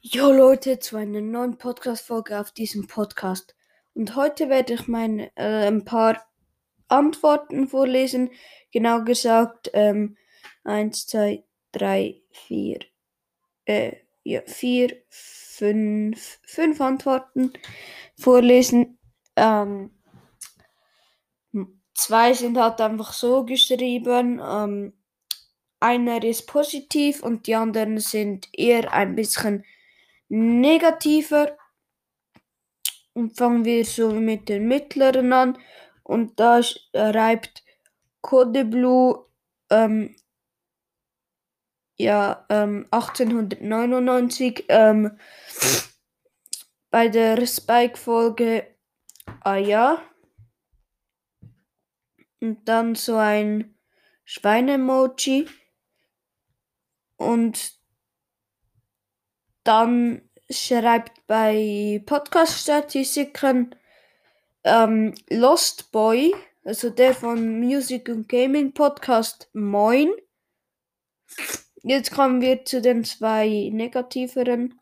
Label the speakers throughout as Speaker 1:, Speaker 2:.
Speaker 1: Jo Leute, zu einer neuen Podcast-Folge auf diesem Podcast. Und heute werde ich meine, äh, ein paar Antworten vorlesen. Genau gesagt, ähm, 1, 2, 3, 4, äh, ja, 4, 5, 5 Antworten vorlesen. Ähm, zwei sind halt einfach so geschrieben. Ähm, einer ist positiv und die anderen sind eher ein bisschen negativer. Und fangen wir so mit den mittleren an. Und da schreibt Code Blue ähm, ja, ähm, 1899 ähm, bei der Spike-Folge Ah ja. Und dann so ein Schweine-Emoji. Und dann schreibt bei Podcast-Statistiken ähm, Lost Boy, also der von Music und Gaming Podcast, moin. Jetzt kommen wir zu den zwei negativeren.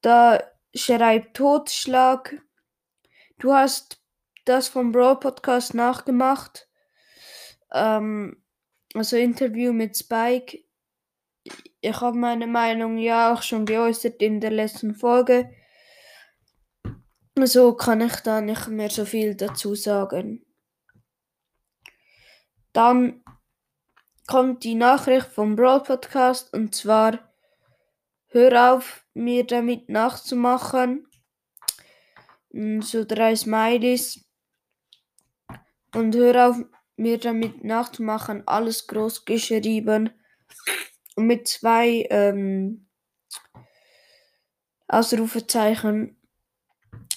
Speaker 1: Da schreibt Totschlag. Du hast das vom Brawl Podcast nachgemacht. Ähm, also Interview mit Spike. Ich habe meine Meinung ja auch schon geäußert in der letzten Folge. So kann ich da nicht mehr so viel dazu sagen. Dann kommt die Nachricht vom Brawl Podcast und zwar hör auf, mir damit nachzumachen. So drei Smileys. Und hör auf, mir damit nachzumachen. Alles groß geschrieben. Und mit zwei ähm, Ausrufezeichen.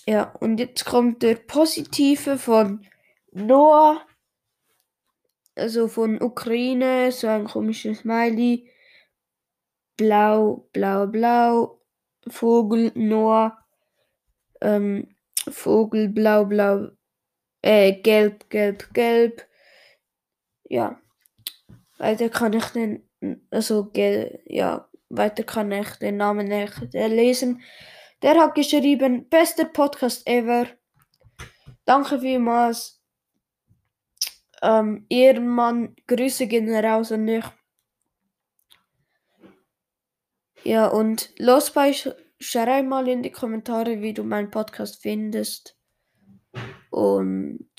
Speaker 1: Ja, und jetzt kommt der positive von Noah. Also von Ukraine, so ein komisches Smiley. Blau, blau, blau. Vogel, Noah. Ähm, Vogel, blau, blau. Äh, gelb, gelb, gelb. Ja. Weiter kann ich den, also, ja, weiter kann ich den Namen nicht lesen. Der hat geschrieben, bester Podcast ever. Danke vielmals. Ähm, Ehrenmann, Grüße gehen raus an dich. Ja, und los bei, schreib mal in die Kommentare, wie du meinen Podcast findest. Und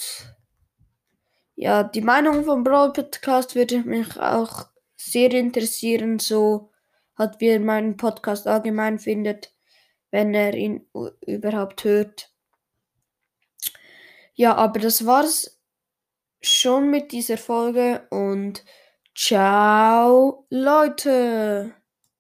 Speaker 1: ja, die Meinung vom Brawl Podcast würde mich auch sehr interessieren, so hat wie er meinen Podcast allgemein findet, wenn er ihn überhaupt hört. Ja, aber das war's schon mit dieser Folge und ciao Leute.